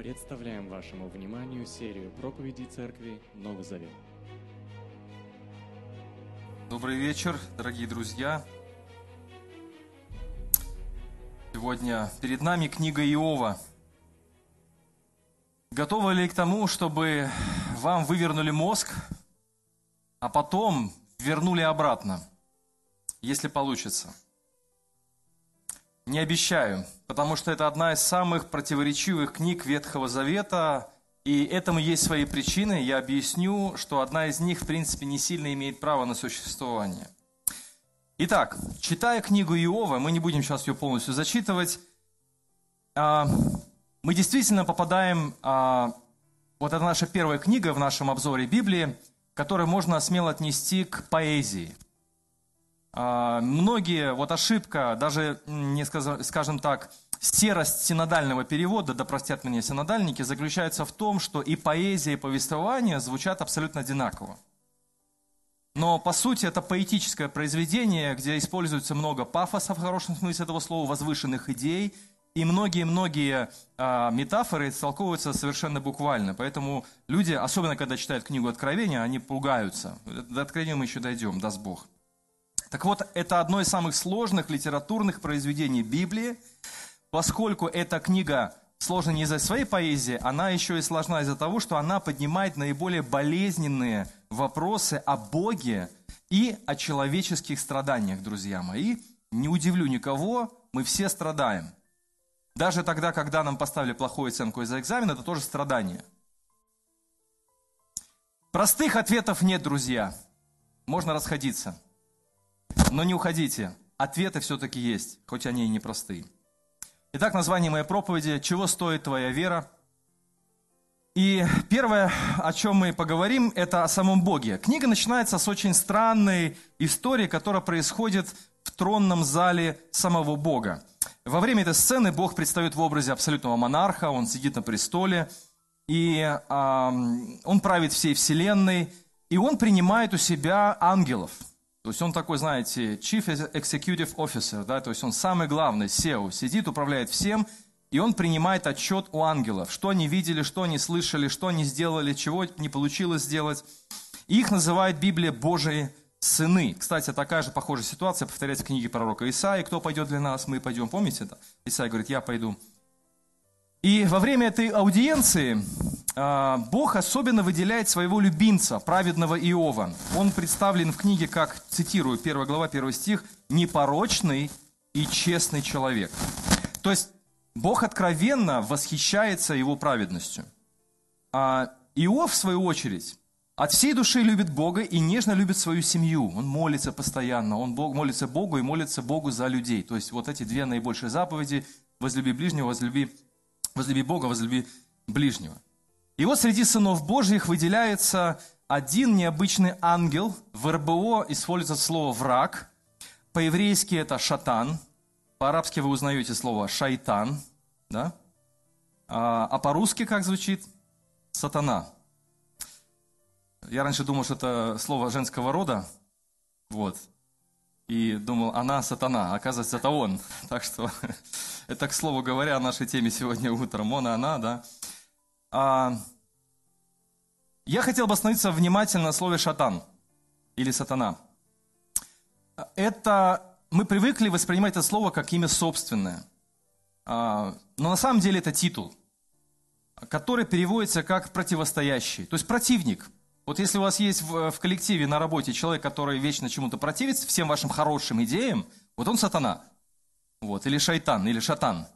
Представляем вашему вниманию серию проповедей Церкви Новый Завет. Добрый вечер, дорогие друзья. Сегодня перед нами книга Иова. Готовы ли к тому, чтобы вам вывернули мозг, а потом вернули обратно, если получится? Не обещаю, потому что это одна из самых противоречивых книг Ветхого Завета, и этому есть свои причины. Я объясню, что одна из них, в принципе, не сильно имеет право на существование. Итак, читая книгу Иова, мы не будем сейчас ее полностью зачитывать, а, мы действительно попадаем, а, вот это наша первая книга в нашем обзоре Библии, которую можно смело отнести к поэзии – многие, вот ошибка, даже, не скажем так, серость синодального перевода, да простят меня синодальники, заключается в том, что и поэзия, и повествование звучат абсолютно одинаково. Но, по сути, это поэтическое произведение, где используется много пафоса, в хорошем смысле этого слова, возвышенных идей, и многие-многие э, метафоры истолковываются совершенно буквально. Поэтому люди, особенно когда читают книгу Откровения, они пугаются. До Откровения мы еще дойдем, даст Бог. Так вот, это одно из самых сложных литературных произведений Библии, поскольку эта книга сложна не из-за своей поэзии, она еще и сложна из-за того, что она поднимает наиболее болезненные вопросы о Боге и о человеческих страданиях, друзья мои. Не удивлю никого, мы все страдаем. Даже тогда, когда нам поставили плохую оценку из-за экзамена, это тоже страдание. Простых ответов нет, друзья. Можно расходиться. Но не уходите, ответы все-таки есть, хоть они и непростые. Итак, название моей проповеди «Чего стоит твоя вера?» И первое, о чем мы поговорим, это о самом Боге. Книга начинается с очень странной истории, которая происходит в тронном зале самого Бога. Во время этой сцены Бог предстает в образе абсолютного монарха, он сидит на престоле, и э, он правит всей вселенной, и он принимает у себя ангелов – то есть он такой, знаете, Chief Executive Officer, да, то есть он самый главный, SEO, сидит, управляет всем, и он принимает отчет у ангелов, что они видели, что они слышали, что они сделали, чего не получилось сделать. их называет Библия Божьи сыны. Кстати, такая же похожая ситуация повторяется в книге пророка Исаии. Кто пойдет для нас? Мы пойдем. Помните это? Исаия говорит, я пойду. И во время этой аудиенции Бог особенно выделяет своего любимца, праведного Иова. Он представлен в книге как, цитирую, 1 глава, 1 стих, «непорочный и честный человек». То есть Бог откровенно восхищается его праведностью. А Иов, в свою очередь, от всей души любит Бога и нежно любит свою семью. Он молится постоянно, он молится Богу и молится Богу за людей. То есть вот эти две наибольшие заповеди – возлюби ближнего, возлюби возлюби Бога, возлюби ближнего. И вот среди сынов Божьих выделяется один необычный ангел. В РБО используется слово «враг». По-еврейски это «шатан». По-арабски вы узнаете слово «шайтан». Да? А, а по-русски как звучит? «Сатана». Я раньше думал, что это слово женского рода. Вот и думал, она сатана, оказывается, это он. Так что это, к слову говоря, о нашей теме сегодня утром. Он и она, да. А, я хотел бы остановиться внимательно на слове шатан или сатана. Это мы привыкли воспринимать это слово как имя собственное. А, но на самом деле это титул, который переводится как противостоящий, то есть противник – вот если у вас есть в, коллективе на работе человек, который вечно чему-то противится, всем вашим хорошим идеям, вот он сатана. Вот, или шайтан, или шатан.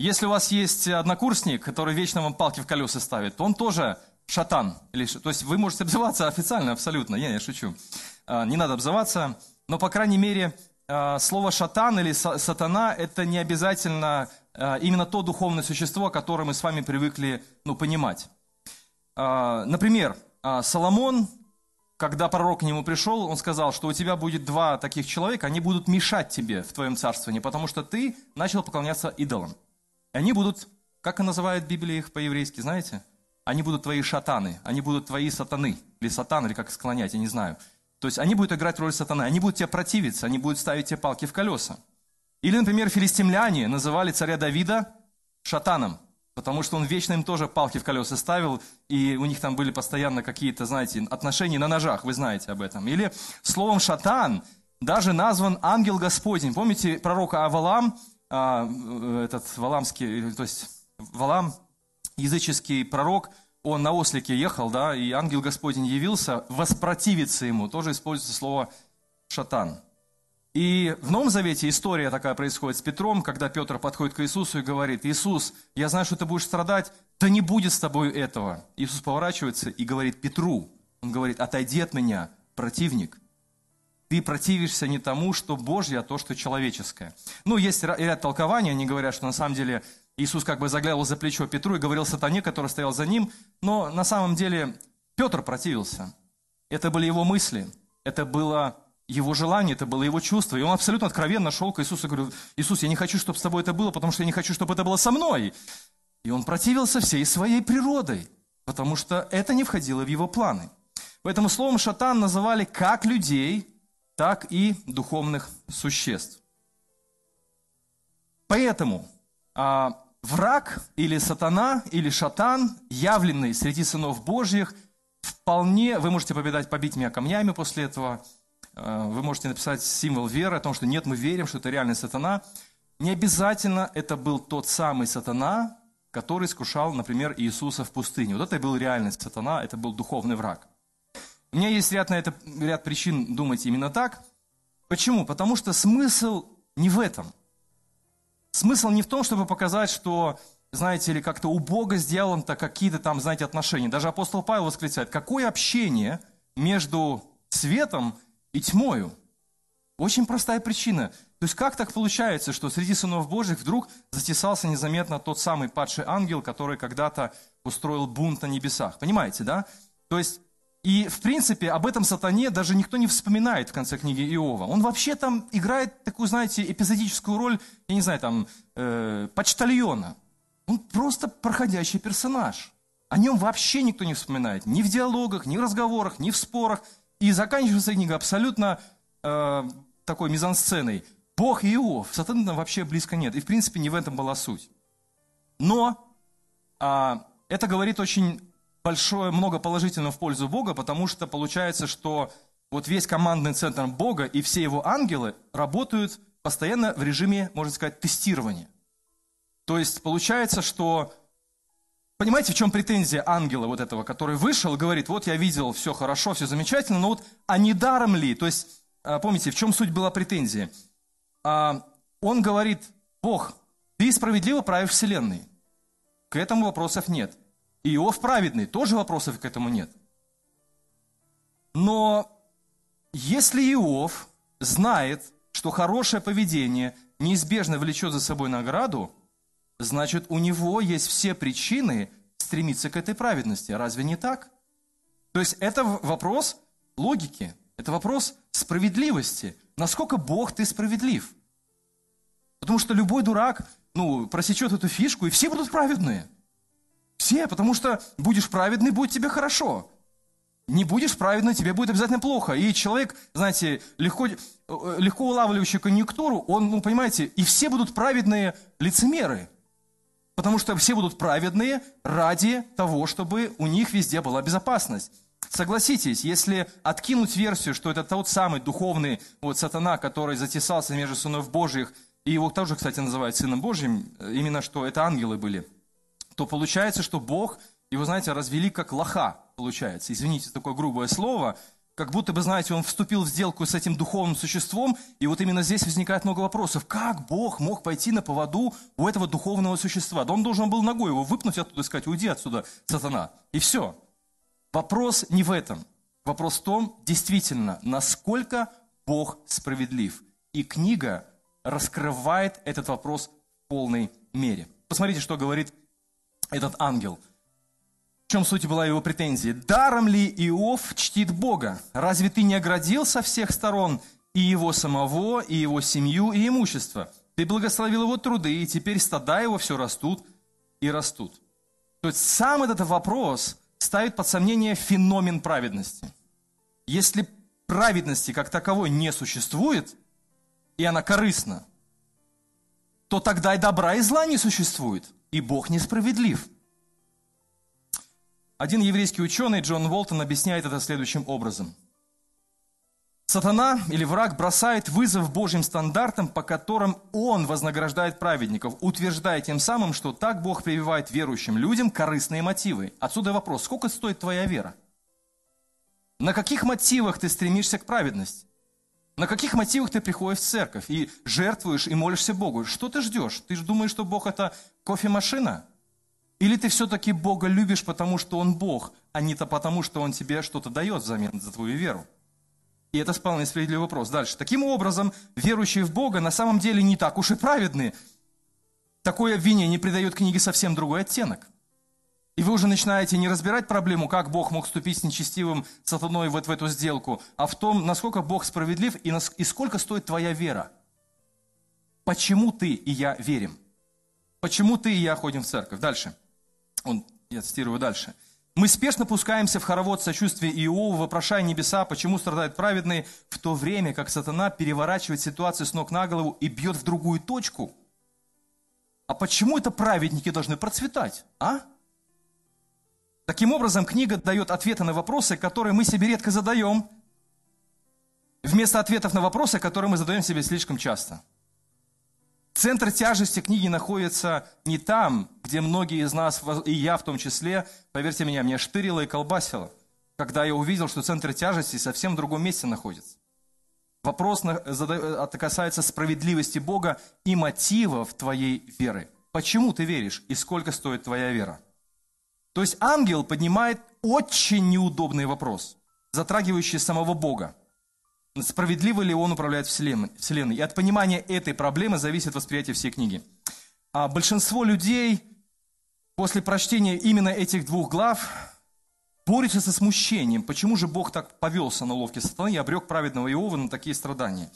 Если у вас есть однокурсник, который вечно вам палки в колеса ставит, то он тоже шатан. Или, то есть вы можете обзываться официально, абсолютно. Не, я шучу. А, не надо обзываться. Но, по крайней мере, а, слово шатан или сатана – это не обязательно а, именно то духовное существо, которое мы с вами привыкли ну, понимать. Например, Соломон, когда пророк к нему пришел, он сказал, что у тебя будет два таких человека, они будут мешать тебе в твоем царствовании, потому что ты начал поклоняться идолам. Они будут, как и называет Библия их по-еврейски, знаете? Они будут твои шатаны, они будут твои сатаны, или сатан, или как склонять, я не знаю. То есть они будут играть роль сатаны, они будут тебе противиться, они будут ставить тебе палки в колеса. Или, например, филистимляне называли царя Давида шатаном, потому что он вечно им тоже палки в колеса ставил, и у них там были постоянно какие-то, знаете, отношения на ножах, вы знаете об этом. Или словом «шатан» даже назван ангел Господень. Помните пророка Авалам, а, э, этот валамский, то есть Валам, языческий пророк, он на ослике ехал, да, и ангел Господень явился, воспротивиться ему, тоже используется слово «шатан». И в Новом Завете история такая происходит с Петром, когда Петр подходит к Иисусу и говорит, «Иисус, я знаю, что ты будешь страдать, да не будет с тобой этого». Иисус поворачивается и говорит Петру, он говорит, «Отойди от меня, противник». Ты противишься не тому, что Божье, а то, что человеческое. Ну, есть ряд толкований, они говорят, что на самом деле Иисус как бы заглядывал за плечо Петру и говорил сатане, который стоял за ним, но на самом деле Петр противился. Это были его мысли, это было его желание, это было его чувство. И он абсолютно откровенно шел к Иисусу и говорил, Иисус, я не хочу, чтобы с тобой это было, потому что я не хочу, чтобы это было со мной. И он противился всей своей природой, потому что это не входило в его планы. Поэтому словом шатан называли как людей, так и духовных существ. Поэтому а, враг или сатана или шатан, явленный среди сынов Божьих, вполне, вы можете победать, побить меня камнями после этого – Э, вы можете написать символ веры о том, что нет, мы верим, что это реальный сатана. Не обязательно это был тот самый сатана, который искушал, например, Иисуса в пустыне. Вот это был реальный сатана, это был духовный враг. У меня есть ряд, на это, ряд причин думать именно так. Почему? Потому что смысл не в этом. Смысл не в том, чтобы показать, что, знаете ли, как-то у Бога сделано-то какие-то там, знаете, отношения. Даже апостол Павел восклицает, какое общение между светом и тьмою. Очень простая причина. То есть как так получается, что среди сынов Божьих вдруг затесался незаметно тот самый падший ангел, который когда-то устроил бунт на небесах? Понимаете, да? То есть и, в принципе, об этом сатане даже никто не вспоминает в конце книги Иова. Он вообще там играет такую, знаете, эпизодическую роль, я не знаю, там, э, почтальона. Он просто проходящий персонаж. О нем вообще никто не вспоминает. Ни в диалогах, ни в разговорах, ни в спорах. И заканчивается книга абсолютно э, такой мизансценой. Бог и Иов. Сатаны там вообще близко нет. И, в принципе, не в этом была суть. Но э, это говорит очень большое, много положительного в пользу Бога, потому что получается, что вот весь командный центр Бога и все его ангелы работают постоянно в режиме, можно сказать, тестирования. То есть получается, что Понимаете, в чем претензия ангела вот этого, который вышел говорит, вот я видел, все хорошо, все замечательно, но вот а не даром ли? То есть, а, помните, в чем суть была претензия? А, он говорит, Бог, ты справедливо правишь вселенной. К этому вопросов нет. Иов праведный, тоже вопросов к этому нет. Но если Иов знает, что хорошее поведение неизбежно влечет за собой награду, значит, у него есть все причины стремиться к этой праведности. Разве не так? То есть это вопрос логики, это вопрос справедливости. Насколько Бог ты справедлив? Потому что любой дурак, ну, просечет эту фишку, и все будут праведные. Все, потому что будешь праведный, будет тебе хорошо. Не будешь праведный, тебе будет обязательно плохо. И человек, знаете, легко, э, легко улавливающий конъюнктуру, он, ну, понимаете, и все будут праведные лицемеры. Потому что все будут праведные ради того, чтобы у них везде была безопасность. Согласитесь, если откинуть версию, что это тот самый духовный вот сатана, который затесался между сынов Божьих, и его тоже, кстати, называют сыном Божьим, именно что это ангелы были, то получается, что Бог его, знаете, развели как лоха, получается. Извините, такое грубое слово, как будто бы, знаете, он вступил в сделку с этим духовным существом, и вот именно здесь возникает много вопросов. Как Бог мог пойти на поводу у этого духовного существа? Да он должен был ногой его выпнуть оттуда и сказать, уйди отсюда, сатана. И все. Вопрос не в этом. Вопрос в том, действительно, насколько Бог справедлив. И книга раскрывает этот вопрос в полной мере. Посмотрите, что говорит этот ангел – в чем суть была его претензии? Даром ли Иов чтит Бога? Разве ты не оградил со всех сторон и его самого, и его семью, и имущество? Ты благословил его труды, и теперь стада его все растут и растут. То есть сам этот вопрос ставит под сомнение феномен праведности. Если праведности как таковой не существует, и она корыстна, то тогда и добра, и зла не существует. И Бог несправедлив. Один еврейский ученый, Джон Уолтон, объясняет это следующим образом. Сатана или враг бросает вызов Божьим стандартам, по которым он вознаграждает праведников, утверждая тем самым, что так Бог прививает верующим людям корыстные мотивы. Отсюда вопрос, сколько стоит твоя вера? На каких мотивах ты стремишься к праведности? На каких мотивах ты приходишь в церковь и жертвуешь и молишься Богу? Что ты ждешь? Ты же думаешь, что Бог это кофемашина? Или ты все-таки Бога любишь, потому что Он Бог, а не то потому, что Он тебе что-то дает взамен за твою веру? И это вполне справедливый вопрос. Дальше. Таким образом, верующие в Бога на самом деле не так уж и праведны. Такое обвинение придает книге совсем другой оттенок. И вы уже начинаете не разбирать проблему, как Бог мог вступить с нечестивым сатаной вот в эту сделку, а в том, насколько Бог справедлив и, нас, и сколько стоит твоя вера. Почему ты и я верим? Почему ты и я ходим в церковь? Дальше. Он, я цитирую дальше. Мы спешно пускаемся в хоровод сочувствия Иова, вопрошая небеса, почему страдают праведные, в то время как сатана переворачивает ситуацию с ног на голову и бьет в другую точку. А почему это праведники должны процветать, а? Таким образом, книга дает ответы на вопросы, которые мы себе редко задаем, вместо ответов на вопросы, которые мы задаем себе слишком часто. Центр тяжести книги находится не там, где многие из нас, и я в том числе, поверьте мне, меня штырило и колбасило, когда я увидел, что центр тяжести совсем в другом месте находится. Вопрос касается справедливости Бога и мотивов твоей веры. Почему ты веришь и сколько стоит твоя вера? То есть ангел поднимает очень неудобный вопрос, затрагивающий самого Бога. Справедливо ли он управляет Вселенной? И от понимания этой проблемы зависит восприятие всей книги. А большинство людей после прочтения именно этих двух глав борются со смущением. Почему же Бог так повелся на ловкий сатаны и обрек праведного Иова на такие страдания?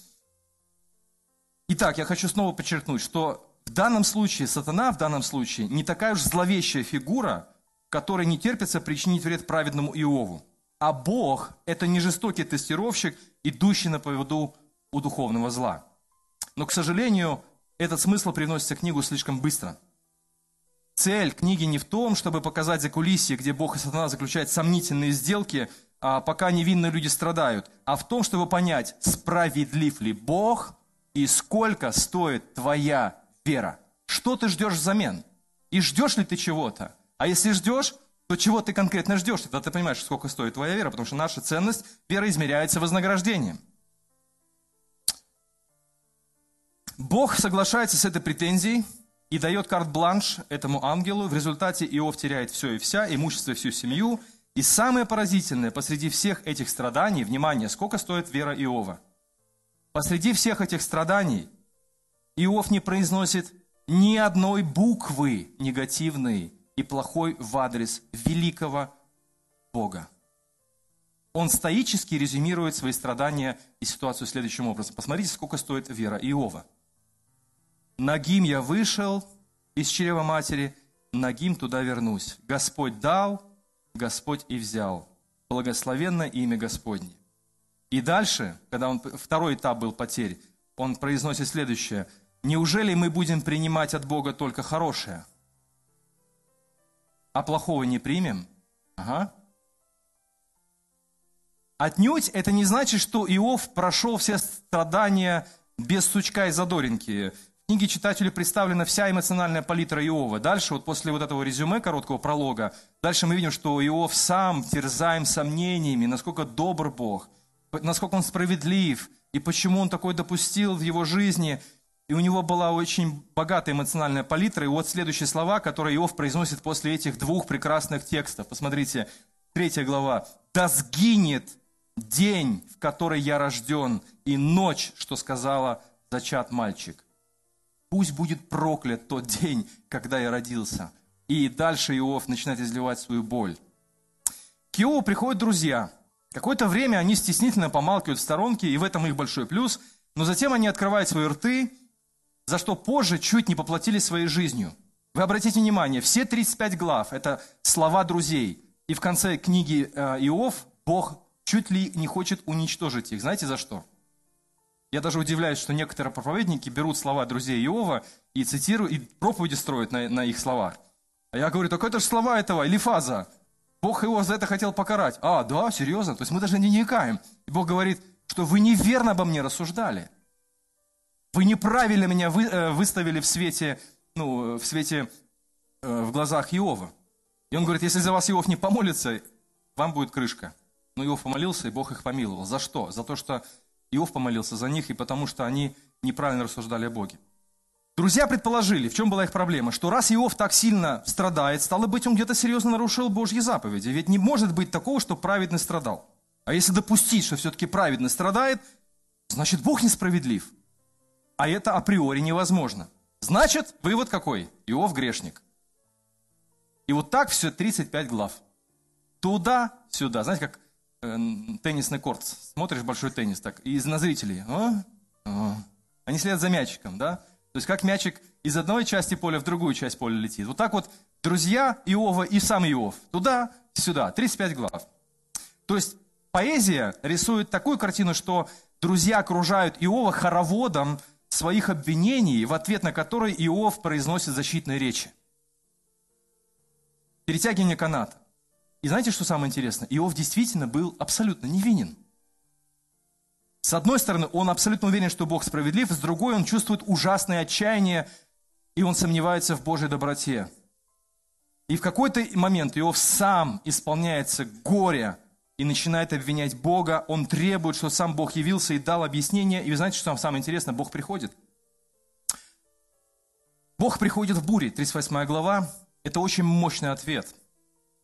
Итак, я хочу снова подчеркнуть, что в данном случае сатана, в данном случае, не такая уж зловещая фигура, который не терпится причинить вред праведному Иову. А Бог – это не жестокий тестировщик, идущий на поводу у духовного зла. Но, к сожалению, этот смысл привносится в книгу слишком быстро. Цель книги не в том, чтобы показать за кулисье, где Бог и сатана заключают сомнительные сделки, а пока невинные люди страдают, а в том, чтобы понять, справедлив ли Бог и сколько стоит твоя вера. Что ты ждешь взамен? И ждешь ли ты чего-то? А если ждешь, то чего ты конкретно ждешь? Тогда ты понимаешь, сколько стоит твоя вера, потому что наша ценность, вера измеряется вознаграждением. Бог соглашается с этой претензией и дает карт-бланш этому ангелу. В результате Иов теряет все и вся, имущество, всю семью. И самое поразительное, посреди всех этих страданий, внимание, сколько стоит вера Иова? Посреди всех этих страданий Иов не произносит ни одной буквы негативной и плохой в адрес великого Бога. Он стоически резюмирует свои страдания и ситуацию следующим образом. Посмотрите, сколько стоит вера Иова. «Нагим я вышел из чрева матери, нагим туда вернусь. Господь дал, Господь и взял. Благословенно имя Господне». И дальше, когда он, второй этап был потерь, он произносит следующее. «Неужели мы будем принимать от Бога только хорошее?» А плохого не примем? Ага. Отнюдь это не значит, что Иов прошел все страдания без сучка и задоринки. В книге читателю представлена вся эмоциональная палитра Иова. Дальше, вот после вот этого резюме, короткого пролога, дальше мы видим, что Иов сам терзаем сомнениями, насколько добр Бог, насколько он справедлив, и почему он такой допустил в его жизни – и у него была очень богатая эмоциональная палитра. И вот следующие слова, которые Иов произносит после этих двух прекрасных текстов. Посмотрите, третья глава. «Да сгинет день, в который я рожден, и ночь, что сказала зачат мальчик. Пусть будет проклят тот день, когда я родился». И дальше Иов начинает изливать свою боль. К Иову приходят друзья. Какое-то время они стеснительно помалкивают в сторонке, и в этом их большой плюс. Но затем они открывают свои рты за что позже чуть не поплатили своей жизнью. Вы обратите внимание, все 35 глав – это слова друзей. И в конце книги э, Иов Бог чуть ли не хочет уничтожить их. Знаете за что? Я даже удивляюсь, что некоторые проповедники берут слова друзей Иова и цитируют, и проповеди строят на, на их словах. А я говорю, так это же слова этого Элифаза. Бог его за это хотел покарать. А, да, серьезно? То есть мы даже не вникаем. И Бог говорит, что вы неверно обо мне рассуждали. Вы неправильно меня вы, э, выставили в свете, ну, в свете, э, в глазах Иова. И он говорит, если за вас Иов не помолится, вам будет крышка. Но Иов помолился, и Бог их помиловал. За что? За то, что Иов помолился за них, и потому что они неправильно рассуждали о Боге. Друзья предположили, в чем была их проблема, что раз Иов так сильно страдает, стало быть, он где-то серьезно нарушил Божьи заповеди. Ведь не может быть такого, что праведный страдал. А если допустить, что все-таки праведный страдает, значит, Бог несправедлив. А это априори невозможно. Значит, вывод какой? Иов грешник. И вот так все 35 глав. Туда-сюда. Знаете, как э, теннисный корт. Смотришь большой теннис так, и на зрителей. О, о. Они следят за мячиком, да? То есть как мячик из одной части поля в другую часть поля летит. Вот так вот друзья Иова и сам Иов. Туда-сюда. 35 глав. То есть поэзия рисует такую картину, что друзья окружают Иова хороводом своих обвинений, в ответ на которые Иов произносит защитные речи. Перетягивание каната. И знаете, что самое интересное? Иов действительно был абсолютно невинен. С одной стороны, он абсолютно уверен, что Бог справедлив, с другой, он чувствует ужасное отчаяние, и он сомневается в Божьей доброте. И в какой-то момент Иов сам исполняется горя и начинает обвинять Бога. Он требует, что сам Бог явился и дал объяснение. И вы знаете, что самое интересное? Бог приходит. Бог приходит в буре, 38 глава. Это очень мощный ответ.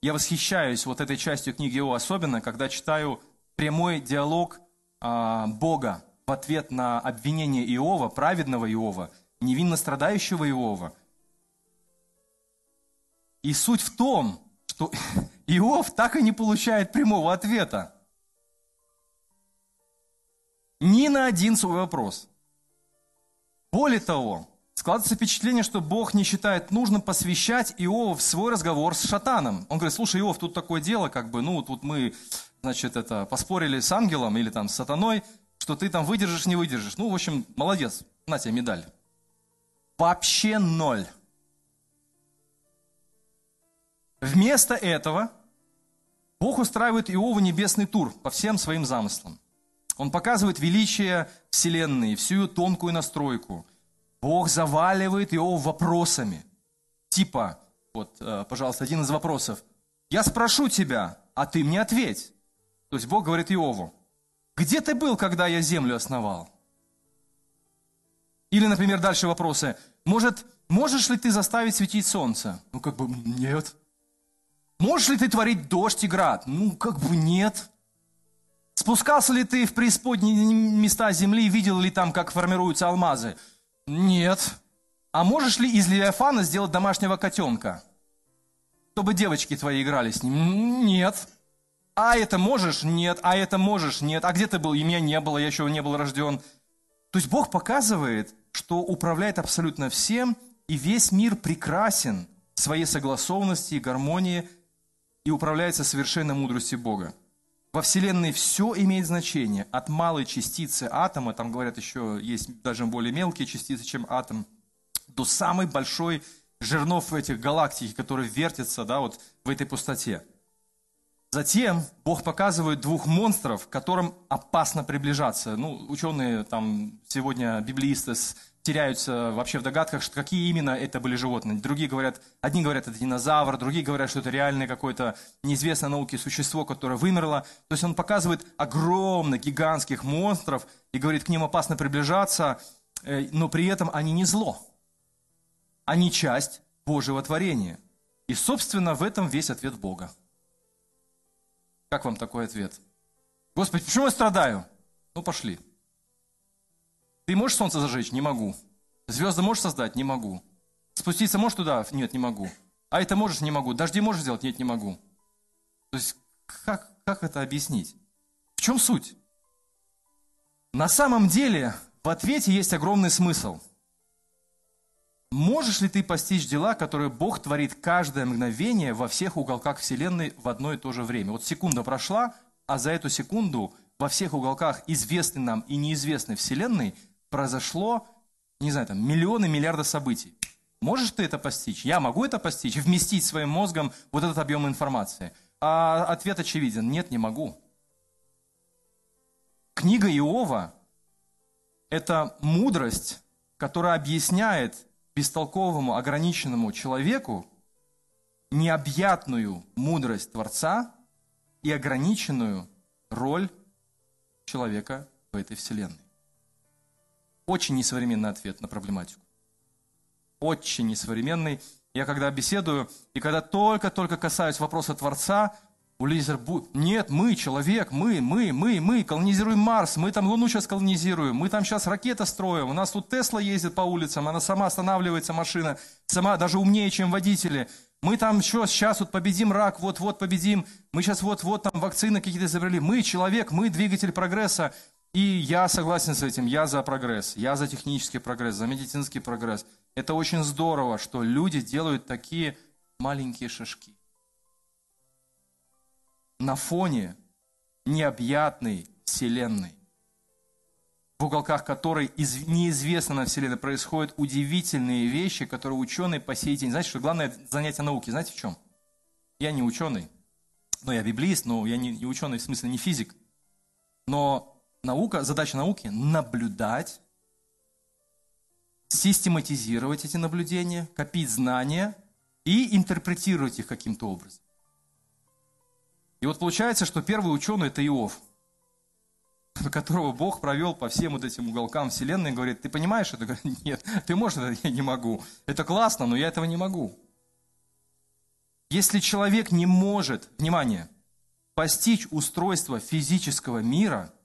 Я восхищаюсь вот этой частью книги Иова, особенно, когда читаю прямой диалог а, Бога в ответ на обвинение Иова, праведного Иова, невинно страдающего Иова. И суть в том, что Иов так и не получает прямого ответа. Ни на один свой вопрос. Более того, складывается впечатление, что Бог не считает нужным посвящать Иова в свой разговор с шатаном. Он говорит, слушай, Иов, тут такое дело, как бы, ну, тут мы, значит, это, поспорили с ангелом или там с сатаной, что ты там выдержишь, не выдержишь. Ну, в общем, молодец, на тебе медаль. Вообще ноль. Вместо этого Бог устраивает Иову небесный тур по всем своим замыслам. Он показывает величие Вселенной, всю ее тонкую настройку. Бог заваливает Иову вопросами. Типа, вот, э, пожалуйста, один из вопросов. «Я спрошу тебя, а ты мне ответь». То есть Бог говорит Иову, «Где ты был, когда я землю основал?» Или, например, дальше вопросы. «Может, можешь ли ты заставить светить солнце?» Ну, как бы, нет. Можешь ли ты творить дождь и град? Ну, как бы нет. Спускался ли ты в преисподние места земли и видел ли там, как формируются алмазы? Нет. А можешь ли из Левиафана сделать домашнего котенка? Чтобы девочки твои играли с ним? Нет. А это можешь? Нет. А это можешь? Нет. А где ты был? И меня не было, я еще не был рожден. То есть Бог показывает, что управляет абсолютно всем, и весь мир прекрасен в своей согласованности и гармонии – и управляется совершенной мудростью Бога. Во Вселенной все имеет значение, от малой частицы атома, там говорят еще есть даже более мелкие частицы, чем атом, до самой большой жернов этих галактик, которые вертятся да, вот в этой пустоте. Затем Бог показывает двух монстров, которым опасно приближаться. Ну, ученые там сегодня, библеисты, теряются вообще в догадках, что какие именно это были животные. Другие говорят, одни говорят, это динозавр, другие говорят, что это реальное какое-то неизвестное науке существо, которое вымерло. То есть он показывает огромных, гигантских монстров и говорит, к ним опасно приближаться, э, но при этом они не зло. Они часть Божьего творения. И, собственно, в этом весь ответ Бога. Как вам такой ответ? Господи, почему я страдаю? Ну, пошли. Ты можешь солнце зажечь? Не могу. Звезды можешь создать? Не могу. Спуститься можешь туда? Нет, не могу. А это можешь? Не могу. Дожди можешь сделать? Нет, не могу. То есть, как, как это объяснить? В чем суть? На самом деле, в ответе есть огромный смысл. Можешь ли ты постичь дела, которые Бог творит каждое мгновение во всех уголках Вселенной в одно и то же время? Вот секунда прошла, а за эту секунду во всех уголках известной нам и неизвестной Вселенной произошло, не знаю, там, миллионы, миллиарды событий. Можешь ты это постичь? Я могу это постичь, вместить своим мозгом вот этот объем информации? А ответ очевиден. Нет, не могу. Книга Иова – это мудрость, которая объясняет бестолковому, ограниченному человеку необъятную мудрость Творца и ограниченную роль человека в этой вселенной. Очень несовременный ответ на проблематику. Очень несовременный. Я когда беседую, и когда только-только касаюсь вопроса Творца, у Лизер нет, мы, человек, мы, мы, мы, мы колонизируем Марс, мы там Луну сейчас колонизируем, мы там сейчас ракеты строим, у нас тут Тесла ездит по улицам, она сама останавливается, машина, сама даже умнее, чем водители. Мы там что, сейчас вот победим рак, вот-вот победим, мы сейчас вот-вот там вакцины какие-то изобрели. Мы человек, мы двигатель прогресса. И я согласен с этим, я за прогресс, я за технический прогресс, за медицинский прогресс. Это очень здорово, что люди делают такие маленькие шажки. На фоне необъятной Вселенной, в уголках которой неизвестно на Вселенной происходят удивительные вещи, которые ученые по сей день... Знаете, что главное занятие науки, знаете в чем? Я не ученый, но я библиист, но я не, не ученый, в смысле не физик. Но наука, задача науки – наблюдать, систематизировать эти наблюдения, копить знания и интерпретировать их каким-то образом. И вот получается, что первый ученый – это Иов, которого Бог провел по всем вот этим уголкам Вселенной и говорит, ты понимаешь это? Нет, ты можешь? Я не могу. Это классно, но я этого не могу. Если человек не может, внимание, постичь устройство физического мира –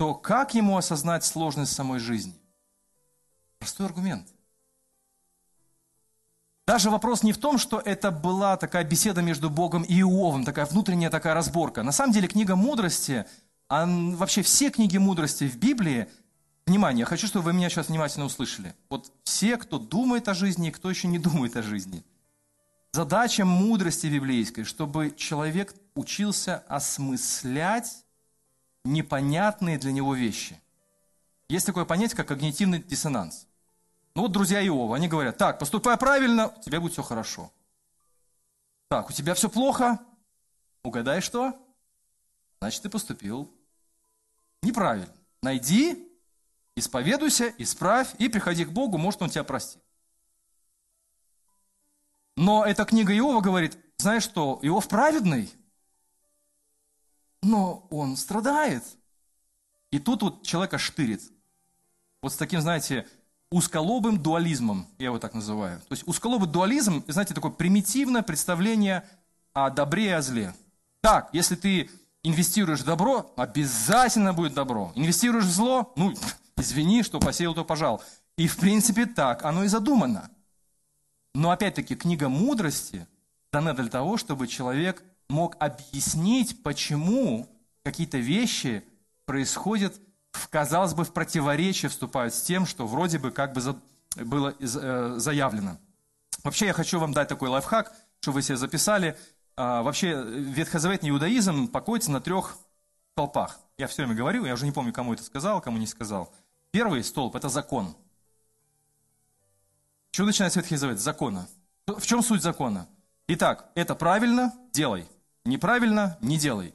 то как ему осознать сложность самой жизни? Простой аргумент. Даже вопрос не в том, что это была такая беседа между Богом и Иовом, такая внутренняя такая разборка. На самом деле книга мудрости, а вообще все книги мудрости в Библии, внимание, я хочу, чтобы вы меня сейчас внимательно услышали. Вот все, кто думает о жизни и кто еще не думает о жизни. Задача мудрости библейской, чтобы человек учился осмыслять непонятные для него вещи. Есть такое понятие, как когнитивный диссонанс. Ну вот друзья Иова, они говорят, так, поступай правильно, у тебя будет все хорошо. Так, у тебя все плохо, угадай что? Значит, ты поступил неправильно. Найди, исповедуйся, исправь и приходи к Богу, может, Он тебя простит. Но эта книга Иова говорит, знаешь что, Иов праведный, но он страдает. И тут вот человека штырит. Вот с таким, знаете, узколобым дуализмом, я его так называю. То есть узколобый дуализм, знаете, такое примитивное представление о добре и о зле. Так, если ты инвестируешь в добро, обязательно будет добро. Инвестируешь в зло, ну, извини, что посеял, то пожал. И в принципе так оно и задумано. Но опять-таки книга мудрости дана для того, чтобы человек мог объяснить, почему какие-то вещи происходят, в, казалось бы, в противоречие вступают с тем, что вроде бы как бы было э, заявлено. Вообще я хочу вам дать такой лайфхак, что вы себе записали. А, вообще ветхозаветный иудаизм покоится на трех столпах. Я все время говорю, я уже не помню, кому это сказал, кому не сказал. Первый столб – это закон. Чего начинается Ветхий Завет? Закона. В чем суть закона? Итак, это правильно – делай – Неправильно – не делай.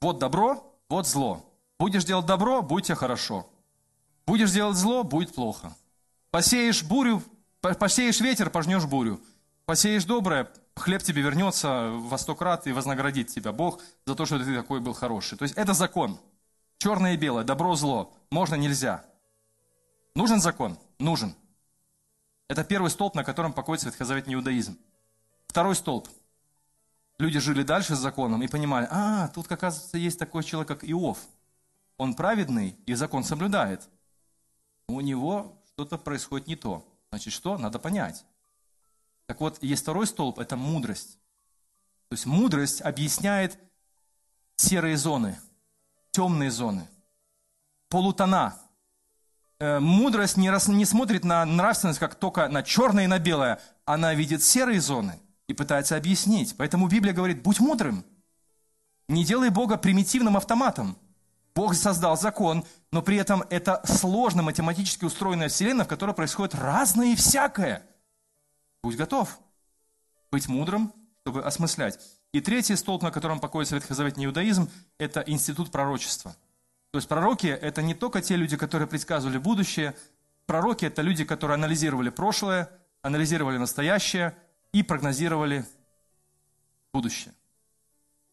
Вот добро, вот зло. Будешь делать добро – будет тебе хорошо. Будешь делать зло – будет плохо. Посеешь бурю, посеешь ветер – пожнешь бурю. Посеешь доброе – хлеб тебе вернется во сто крат и вознаградит тебя Бог за то, что ты такой был хороший. То есть это закон. Черное и белое, добро, зло. Можно, нельзя. Нужен закон? Нужен. Это первый столб, на котором покоится ветхозаветный иудаизм. Второй столб – люди жили дальше с законом и понимали, а, тут, оказывается, есть такой человек, как Иов. Он праведный и закон соблюдает. У него что-то происходит не то. Значит, что? Надо понять. Так вот, есть второй столб – это мудрость. То есть мудрость объясняет серые зоны, темные зоны, полутона. Э, мудрость не, рас, не смотрит на нравственность как только на черное и на белое. Она видит серые зоны и пытается объяснить. Поэтому Библия говорит, будь мудрым. Не делай Бога примитивным автоматом. Бог создал закон, но при этом это сложно математически устроенная вселенная, в которой происходит разное и всякое. Будь готов быть мудрым, чтобы осмыслять. И третий столб, на котором покоится ветхозаветный иудаизм, это институт пророчества. То есть пророки – это не только те люди, которые предсказывали будущее. Пророки – это люди, которые анализировали прошлое, анализировали настоящее и прогнозировали будущее.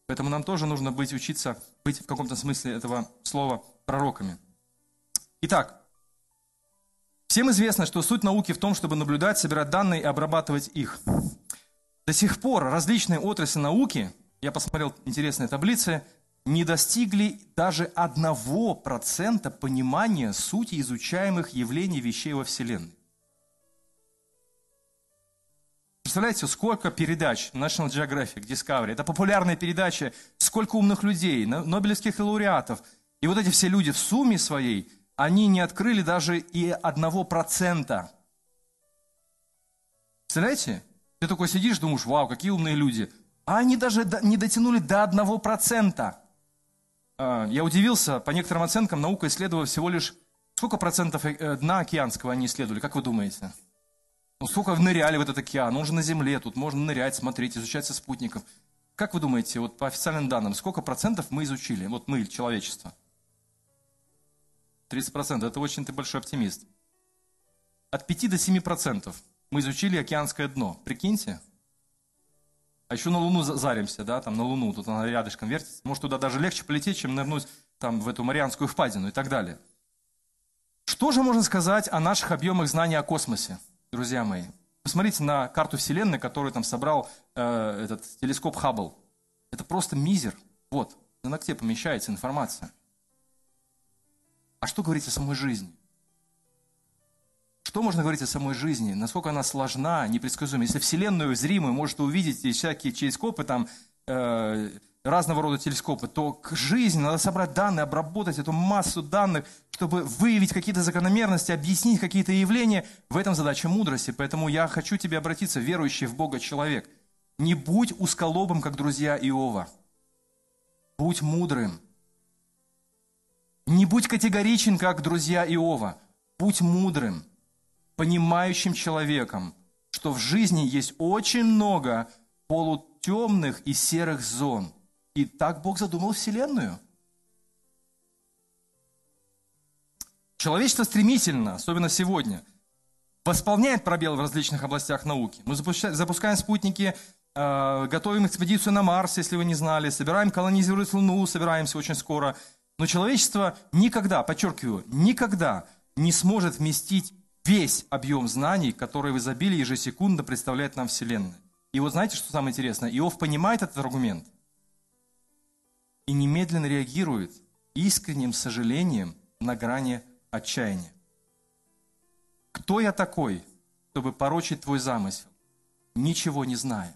Поэтому нам тоже нужно быть, учиться быть в каком-то смысле этого слова пророками. Итак, всем известно, что суть науки в том, чтобы наблюдать, собирать данные и обрабатывать их. До сих пор различные отрасли науки, я посмотрел интересные таблицы, не достигли даже одного процента понимания сути изучаемых явлений вещей во Вселенной. Представляете, сколько передач National Geographic, Discovery, это популярная передача, сколько умных людей, нобелевских лауреатов. И вот эти все люди в сумме своей, они не открыли даже и одного процента. Представляете? Ты такой сидишь, думаешь, вау, какие умные люди. А они даже не дотянули до одного процента. А, я удивился, по некоторым оценкам, наука исследовала всего лишь... Сколько процентов э, дна океанского они исследовали, как вы думаете? Ну, сколько ныряли в этот океан? Он же на Земле, тут можно нырять, смотреть, изучать со спутников. Как вы думаете, вот по официальным данным, сколько процентов мы изучили? Вот мы, человечество. 30 процентов. Это очень ты большой оптимист. От 5 до 7 процентов мы изучили океанское дно. Прикиньте. А еще на Луну заримся, да, там на Луну, тут она рядышком вертится. Может, туда даже легче полететь, чем нырнуть там в эту Марианскую впадину и так далее. Что же можно сказать о наших объемах знаний о космосе, друзья мои? Посмотрите на карту Вселенной, которую там собрал э, этот телескоп Хаббл. Это просто мизер. Вот, на ногте помещается информация. А что говорить о самой жизни? Что можно говорить о самой жизни? Насколько она сложна, непредсказуема? Если Вселенную зримую можете увидеть и всякие телескопы, там, э, разного рода телескопы, то к жизни надо собрать данные, обработать эту массу данных, чтобы выявить какие-то закономерности, объяснить какие-то явления. В этом задача мудрости. Поэтому я хочу тебе обратиться, верующий в Бога человек. Не будь усколобым, как друзья Иова. Будь мудрым. Не будь категоричен, как друзья Иова. Будь мудрым понимающим человеком, что в жизни есть очень много полутемных и серых зон. И так Бог задумал Вселенную. Человечество стремительно, особенно сегодня, восполняет пробелы в различных областях науки. Мы запускаем спутники, э, готовим экспедицию на Марс, если вы не знали, собираем колонизировать Луну, собираемся очень скоро. Но человечество никогда, подчеркиваю, никогда не сможет вместить весь объем знаний, который в изобилии ежесекундно представляет нам Вселенная. И вот знаете, что самое интересное? Иов понимает этот аргумент и немедленно реагирует искренним сожалением на грани отчаяния. Кто я такой, чтобы порочить твой замысел, ничего не зная?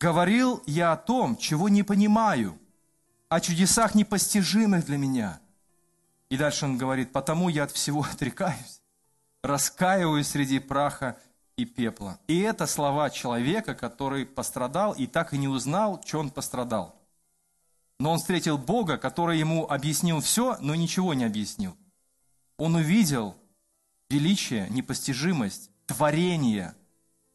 Говорил я о том, чего не понимаю, о чудесах непостижимых для меня. И дальше он говорит, потому я от всего отрекаюсь раскаиваюсь среди праха и пепла. И это слова человека, который пострадал и так и не узнал, что он пострадал. Но он встретил Бога, который ему объяснил все, но ничего не объяснил. Он увидел величие, непостижимость, творение.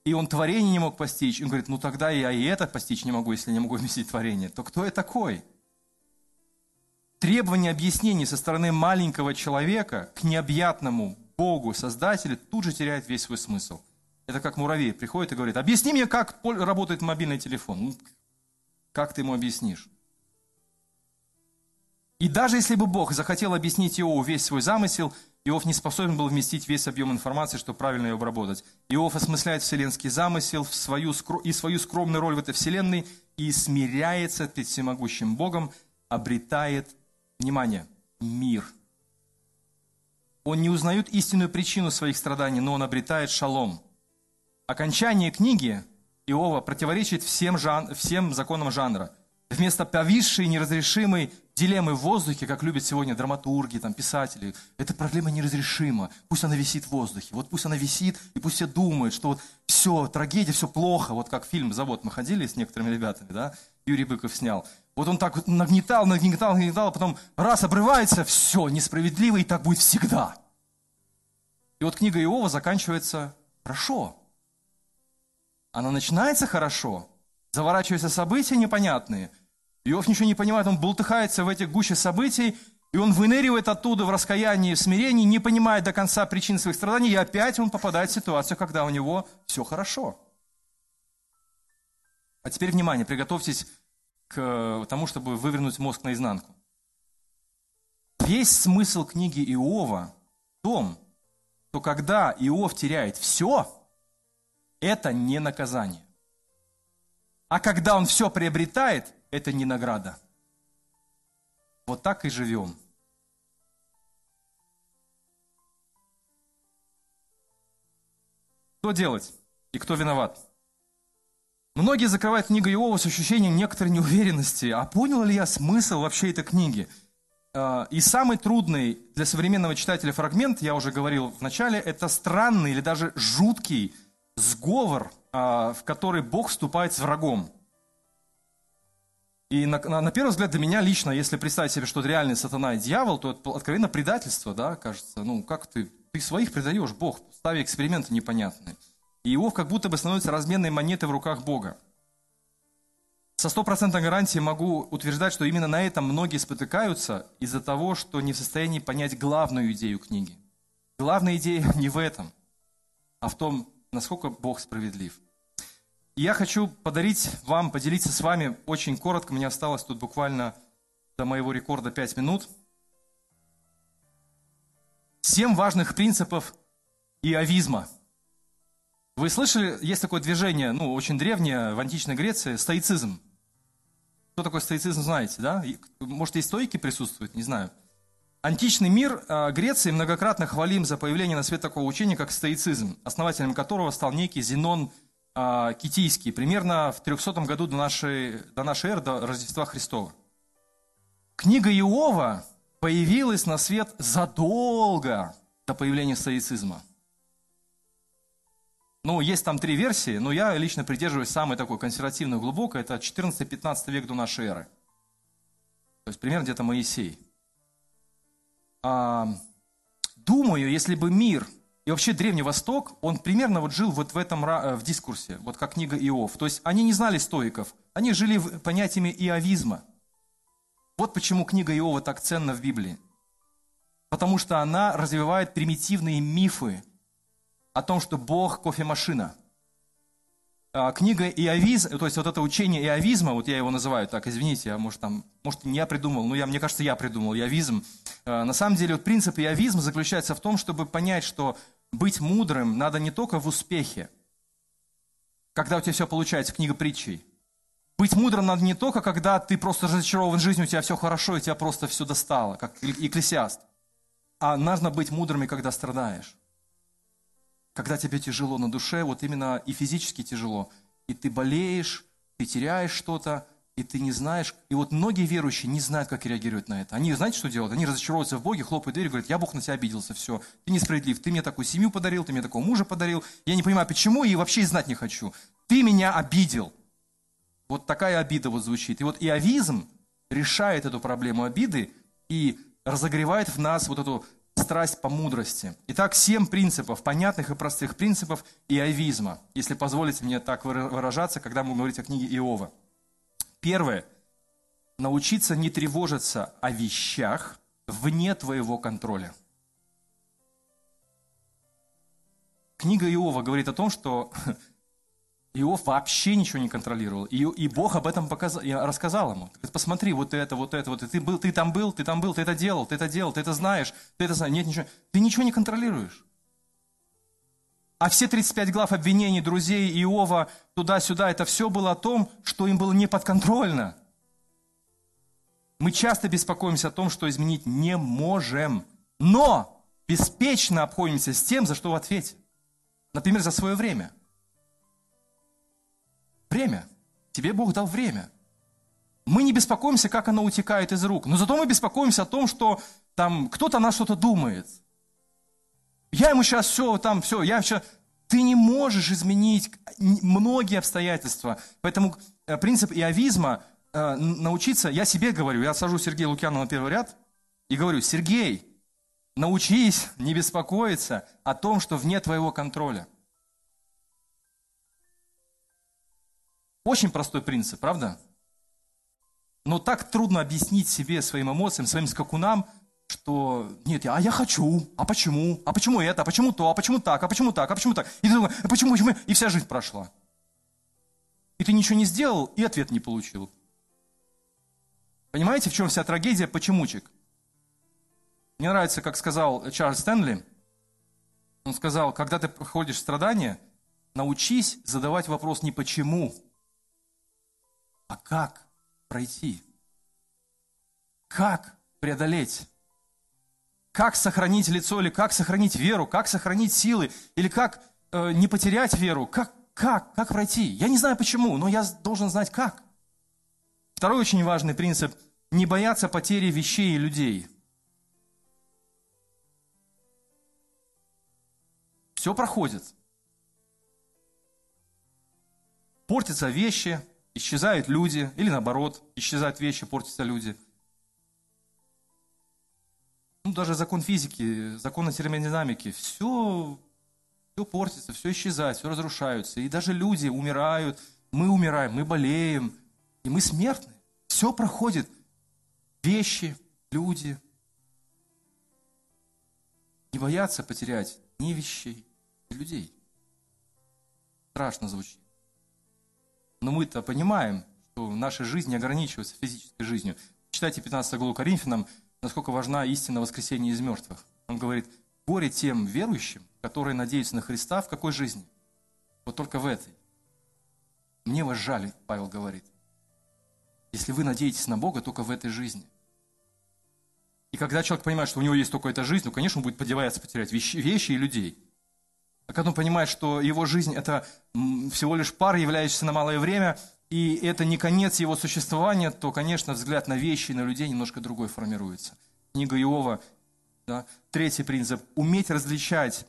И он творение не мог постичь. Он говорит, ну тогда я и это постичь не могу, если не могу вместить творение. То кто я такой? Требование объяснений со стороны маленького человека к необъятному Богу, Создателю, тут же теряет весь свой смысл. Это как муравей приходит и говорит, объясни мне, как работает мобильный телефон. Ну, как ты ему объяснишь? И даже если бы Бог захотел объяснить Иову весь свой замысел, Иов не способен был вместить весь объем информации, чтобы правильно ее обработать. Иов осмысляет вселенский замысел в свою, и свою скромную роль в этой вселенной и смиряется перед всемогущим Богом, обретает, внимание, мир – он не узнает истинную причину своих страданий, но он обретает шалом. Окончание книги Иова противоречит всем, жан, всем законам жанра. Вместо повисшей неразрешимой дилеммы в воздухе, как любят сегодня драматурги, там, писатели, эта проблема неразрешима. Пусть она висит в воздухе. Вот пусть она висит, и пусть все думают, что вот все, трагедия, все плохо. Вот как фильм «Завод» мы ходили с некоторыми ребятами, да, Юрий Быков снял. Вот он так нагнетал, нагнетал, нагнетал, а потом раз обрывается, все, несправедливо, и так будет всегда. И вот книга Иова заканчивается хорошо. Она начинается хорошо, заворачиваются события непонятные. Иов ничего не понимает, он бултыхается в этих гуще событий, и он выныривает оттуда в раскаянии, в смирении, не понимает до конца причин своих страданий, и опять он попадает в ситуацию, когда у него все хорошо. А теперь внимание, приготовьтесь к тому, чтобы вывернуть мозг наизнанку. Весь смысл книги Иова в том, что когда Иов теряет все, это не наказание. А когда он все приобретает, это не награда. Вот так и живем. Что делать и кто виноват? Многие закрывают книгу Иова с ощущением некоторой неуверенности. А понял ли я смысл вообще этой книги? А, и самый трудный для современного читателя фрагмент, я уже говорил в начале, это странный или даже жуткий сговор, а, в который Бог вступает с врагом. И на, на, на первый взгляд для меня лично, если представить себе, что это реальный сатана и дьявол, то это откровенно предательство, да, кажется. Ну, как ты, ты своих предаешь, Бог, ставя эксперименты непонятные. И Иов как будто бы становится разменной монетой в руках Бога. Со стопроцентной гарантией могу утверждать, что именно на этом многие спотыкаются из-за того, что не в состоянии понять главную идею книги. Главная идея не в этом, а в том, насколько Бог справедлив. Я хочу подарить вам, поделиться с вами очень коротко, мне осталось тут буквально до моего рекорда 5 минут. Семь важных принципов иовизма. Вы слышали, есть такое движение, ну, очень древнее, в античной Греции, стоицизм. Что такое стоицизм, знаете, да? Может, и стойки присутствуют, не знаю. Античный мир а, Греции многократно хвалим за появление на свет такого учения, как стоицизм, основателем которого стал некий Зенон Китийский, примерно в 300 году до нашей, до нашей эры, до Рождества Христова. Книга Иова появилась на свет задолго до появления стоицизма. Ну, есть там три версии, но я лично придерживаюсь самой такой консервативной, глубокой, это 14-15 век до нашей эры. То есть примерно где-то Моисей а, думаю, если бы мир и вообще Древний Восток, он примерно вот жил вот в этом э, в дискурсе, вот как книга Иов. То есть они не знали стоиков, они жили понятиями иовизма. Вот почему книга Иова так ценна в Библии. Потому что она развивает примитивные мифы о том, что Бог кофемашина – а, книга Иовизм, то есть вот это учение Иовизма, вот я его называю так, извините, я, может, там, может, не я придумал, но я, мне кажется, я придумал Иовизм. А, на самом деле, вот принцип Иовизма заключается в том, чтобы понять, что быть мудрым надо не только в успехе, когда у тебя все получается, книга притчей. Быть мудрым надо не только, когда ты просто разочарован жизнью, у тебя все хорошо, и тебя просто все достало, как экклесиаст. А нужно быть мудрым, когда страдаешь когда тебе тяжело на душе, вот именно и физически тяжело, и ты болеешь, ты теряешь что-то, и ты не знаешь. И вот многие верующие не знают, как реагировать на это. Они, знаете, что делают? Они разочаровываются в Боге, хлопают дверь и говорят, я Бог на тебя обиделся, все, ты несправедлив, ты мне такую семью подарил, ты мне такого мужа подарил, я не понимаю, почему, и вообще знать не хочу. Ты меня обидел. Вот такая обида вот звучит. И вот иовизм решает эту проблему обиды и разогревает в нас вот эту страсть по мудрости. Итак, семь принципов, понятных и простых принципов иовизма, если позволите мне так выражаться, когда мы говорим о книге Иова. Первое. Научиться не тревожиться о вещах вне твоего контроля. Книга Иова говорит о том, что Иов вообще ничего не контролировал. И, и Бог об этом показал, рассказал ему. Говорит, посмотри, вот это, вот это, вот это. Ты, был, ты там был, ты там был, ты это делал, ты это делал, ты это знаешь, ты это знаешь. Нет, ничего. Ты ничего не контролируешь. А все 35 глав обвинений друзей Иова туда-сюда, это все было о том, что им было не подконтрольно. Мы часто беспокоимся о том, что изменить не можем, но беспечно обходимся с тем, за что в ответе. Например, за свое время – Время. Тебе Бог дал время. Мы не беспокоимся, как оно утекает из рук, но зато мы беспокоимся о том, что там кто-то о нас что-то думает. Я ему сейчас все, там все, я сейчас... Ты не можешь изменить многие обстоятельства. Поэтому э, принцип иовизма э, научиться, я себе говорю, я сажу Сергея Лукьянова на первый ряд и говорю, Сергей, научись не беспокоиться о том, что вне твоего контроля. Очень простой принцип, правда? Но так трудно объяснить себе, своим эмоциям, своим скакунам, что нет, а я хочу, а почему, а почему это, а почему то, а почему так, а почему так, а почему так. И ты думаешь, а почему, почему, и вся жизнь прошла. И ты ничего не сделал, и ответ не получил. Понимаете, в чем вся трагедия почемучек? Мне нравится, как сказал Чарльз Стэнли. Он сказал, когда ты проходишь страдания, научись задавать вопрос не почему, а как пройти. Как преодолеть? Как сохранить лицо, или как сохранить веру, как сохранить силы, или как э, не потерять веру, как, как, как пройти? Я не знаю почему, но я должен знать как. Второй очень важный принцип – не бояться потери вещей и людей. Все проходит. Портятся вещи, исчезают люди, или наоборот, исчезают вещи, портятся люди. Ну, даже закон физики, законы термодинамики, все, все портится, все исчезает, все разрушается. И даже люди умирают, мы умираем, мы болеем, и мы смертны. Все проходит. Вещи, люди. Не бояться потерять ни вещей, ни людей. Страшно звучит. Но мы-то понимаем, что наша жизнь не ограничивается физической жизнью. Читайте 15 главу Коринфянам, насколько важна истина воскресения из мертвых. Он говорит, горе тем верующим, которые надеются на Христа в какой жизни? Вот только в этой. Мне вас жаль, Павел говорит, если вы надеетесь на Бога только в этой жизни. И когда человек понимает, что у него есть только эта жизнь, ну, конечно, он будет подеваться потерять вещи, вещи и людей – а когда он понимает, что его жизнь – это всего лишь пар, являющийся на малое время, и это не конец его существования, то, конечно, взгляд на вещи и на людей немножко другой формируется. Книга Иова, да, третий принцип – уметь различать,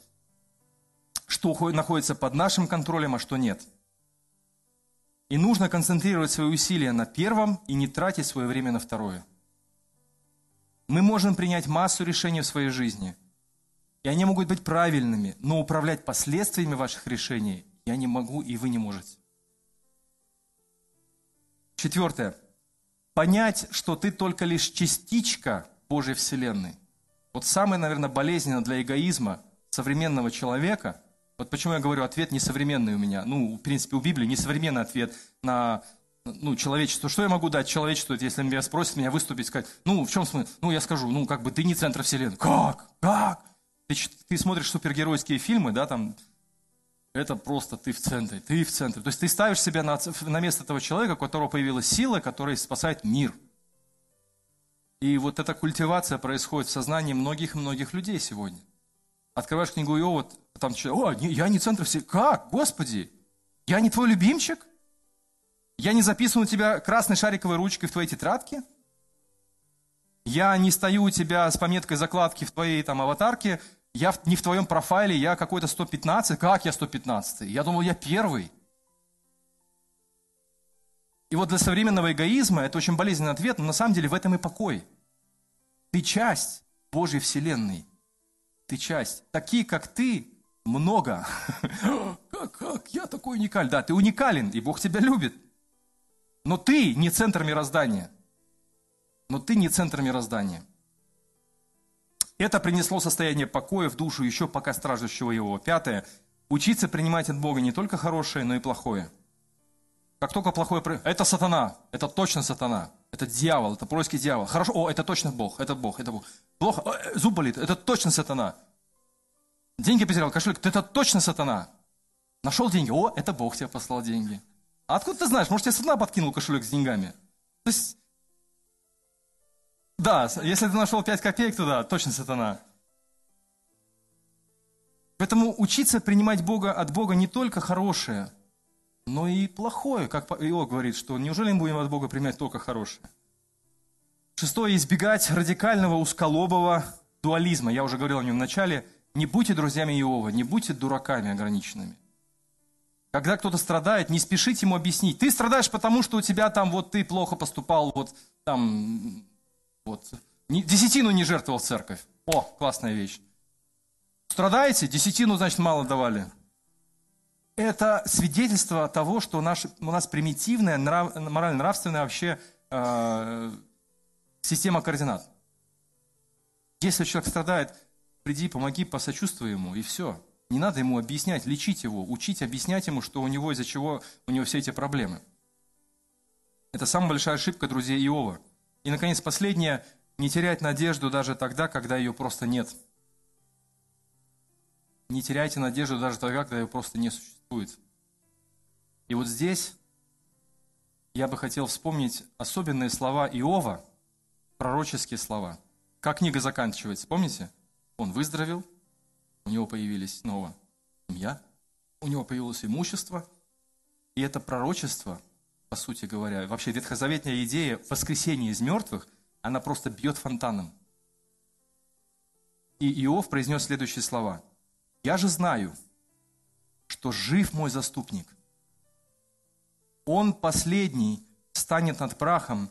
что находится под нашим контролем, а что нет. И нужно концентрировать свои усилия на первом и не тратить свое время на второе. Мы можем принять массу решений в своей жизни – и они могут быть правильными, но управлять последствиями ваших решений я не могу, и вы не можете. Четвертое. Понять, что ты только лишь частичка Божьей Вселенной. Вот самое, наверное, болезненное для эгоизма современного человека, вот почему я говорю, ответ несовременный у меня. Ну, в принципе, у Библии несовременный ответ на ну, человечество. Что я могу дать человечеству, если меня спросят меня выступить, сказать, ну, в чем смысл? Ну, я скажу, ну, как бы ты не центр Вселенной. Как? Как? Ты, ты смотришь супергеройские фильмы, да, там, это просто ты в центре, ты в центре. То есть ты ставишь себя на, на место этого человека, у которого появилась сила, которая спасает мир. И вот эта культивация происходит в сознании многих-многих людей сегодня. Открываешь книгу Иова, там о, я не центр всей. Как? Господи, я не твой любимчик? Я не записываю тебя красной шариковой ручкой в твоей тетрадке? Я не стою у тебя с пометкой закладки в твоей там аватарке, я не в твоем профайле, я какой-то 115. Как я 115? Я думал, я первый. И вот для современного эгоизма это очень болезненный ответ, но на самом деле в этом и покой. Ты часть Божьей Вселенной. Ты часть. Такие, как ты, много. Как, как? Я такой уникален. Да, ты уникален, и Бог тебя любит. Но ты не центр мироздания. Но ты не центр мироздания. Это принесло состояние покоя в душу еще пока страждущего его. Пятое. Учиться принимать от Бога не только хорошее, но и плохое. Как только плохое... Это сатана. Это точно сатана. Это дьявол. Это происки дьявол. Хорошо. О, это точно Бог. Это Бог. Это Бог. Плохо. О, зуб болит. Это точно сатана. Деньги потерял. Кошелек. Это точно сатана. Нашел деньги. О, это Бог тебе послал деньги. А откуда ты знаешь? Может, тебе сатана подкинул кошелек с деньгами? То есть да, если ты нашел 5 копеек, то да, точно сатана. Поэтому учиться принимать Бога от Бога не только хорошее, но и плохое, как Иов говорит, что неужели мы будем от Бога принимать только хорошее? Шестое, избегать радикального узколобого дуализма. Я уже говорил о нем в начале. Не будьте друзьями Иова, не будьте дураками ограниченными. Когда кто-то страдает, не спешите ему объяснить. Ты страдаешь потому, что у тебя там вот ты плохо поступал, вот там вот десятину не жертвовал церковь. О, классная вещь. Страдаете? Десятину, значит, мало давали. Это свидетельство того, что наш, у нас примитивная, нрав, морально-нравственная вообще э, система координат. Если человек страдает, приди, помоги, посочувствуй ему, и все. Не надо ему объяснять, лечить его, учить, объяснять ему, что у него, из-за чего у него все эти проблемы. Это самая большая ошибка друзей Иова. И, наконец, последнее – не терять надежду даже тогда, когда ее просто нет. Не теряйте надежду даже тогда, когда ее просто не существует. И вот здесь я бы хотел вспомнить особенные слова Иова, пророческие слова. Как книга заканчивается, помните? Он выздоровел, у него появились снова семья, у него появилось имущество, и это пророчество, по сути говоря, вообще ветхозаветная идея воскресения из мертвых, она просто бьет фонтаном. И Иов произнес следующие слова. «Я же знаю, что жив мой заступник. Он последний станет над прахом,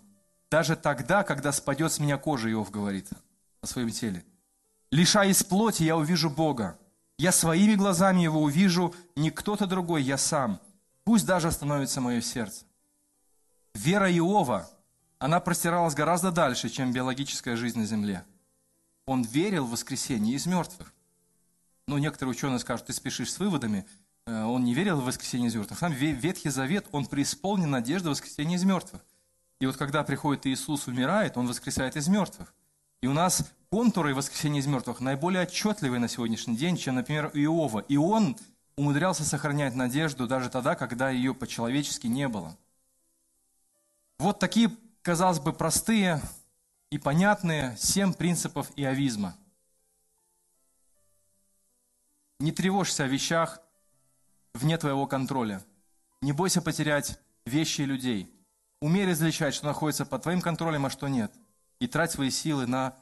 даже тогда, когда спадет с меня кожа, Иов говорит о своем теле. Лишаясь плоти, я увижу Бога. Я своими глазами Его увижу, не кто-то другой, я сам. Пусть даже остановится мое сердце. Вера Иова, она простиралась гораздо дальше, чем биологическая жизнь на Земле. Он верил в воскресение из мертвых. Но некоторые ученые скажут, ты спешишь с выводами, э, он не верил в воскресение из мертвых. Сам Ветхий Завет, он преисполнен надежды воскресения из мертвых. И вот когда приходит Иисус, умирает, он воскресает из мертвых. И у нас контуры воскресения из мертвых наиболее отчетливые на сегодняшний день, чем, например, Иова. И он умудрялся сохранять надежду даже тогда, когда ее по-человечески не было. Вот такие, казалось бы, простые и понятные семь принципов иовизма. Не тревожься о вещах вне твоего контроля. Не бойся потерять вещи и людей. Умей различать, что находится под твоим контролем, а что нет. И трать свои силы на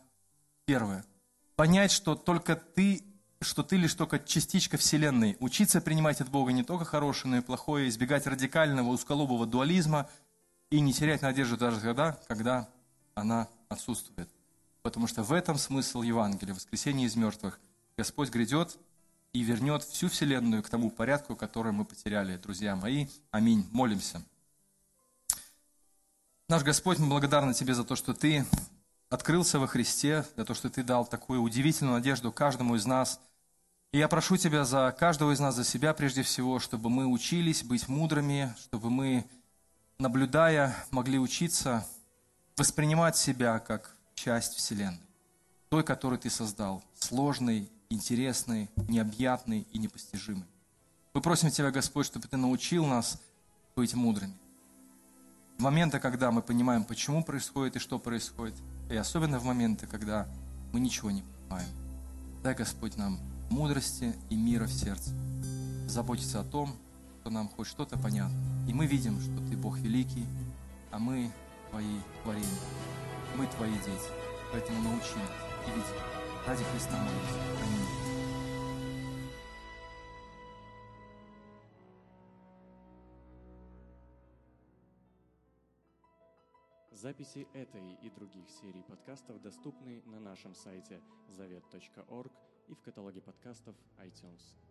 Первое. Понять, что только ты, что ты лишь только частичка Вселенной. Учиться принимать от Бога не только хорошее, но и плохое, избегать радикального, узколобого дуализма и не терять надежду даже тогда, когда она отсутствует. Потому что в этом смысл Евангелия, воскресение из мертвых. Господь грядет и вернет всю Вселенную к тому порядку, который мы потеряли, друзья мои. Аминь. Молимся. Наш Господь, мы благодарны Тебе за то, что Ты открылся во Христе, за то, что Ты дал такую удивительную надежду каждому из нас. И я прошу Тебя за каждого из нас, за себя прежде всего, чтобы мы учились быть мудрыми, чтобы мы, наблюдая, могли учиться воспринимать себя как часть Вселенной, той, которую Ты создал, сложной, интересной, необъятной и непостижимой. Мы просим Тебя, Господь, чтобы Ты научил нас быть мудрыми. В моменты, когда мы понимаем, почему происходит и что происходит – и особенно в моменты, когда мы ничего не понимаем. Дай, Господь, нам мудрости и мира в сердце. Заботиться о том, что нам хоть что-то понятно. И мы видим, что Ты Бог великий, а мы Твои творения. Мы Твои дети. Поэтому научи нас и видеть. Ради Христа молимся. Аминь. Записи этой и других серий подкастов доступны на нашем сайте завет.орг и в каталоге подкастов iTunes.